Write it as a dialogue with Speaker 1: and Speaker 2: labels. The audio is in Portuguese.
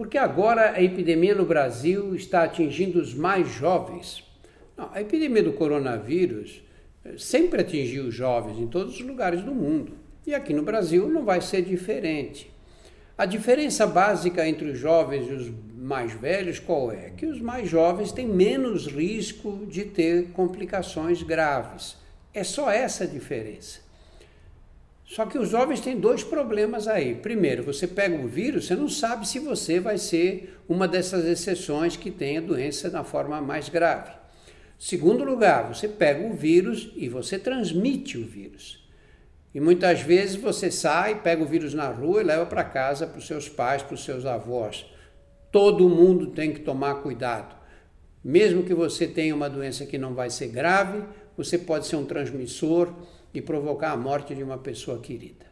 Speaker 1: porque agora a epidemia no Brasil está atingindo os mais jovens. Não, a epidemia do coronavírus eh, sempre atingiu os jovens em todos os lugares do mundo. E aqui no Brasil não vai ser diferente. A diferença básica entre os jovens e os mais velhos qual é? Que os mais jovens têm menos risco de ter complicações graves. É só essa a diferença. Só que os jovens têm dois problemas aí. Primeiro, você pega o vírus, você não sabe se você vai ser uma dessas exceções que tem a doença na forma mais grave. Segundo lugar, você pega o vírus e você transmite o vírus. E muitas vezes você sai, pega o vírus na rua e leva para casa para os seus pais, para os seus avós. Todo mundo tem que tomar cuidado. Mesmo que você tenha uma doença que não vai ser grave, você pode ser um transmissor e provocar a morte de uma pessoa querida.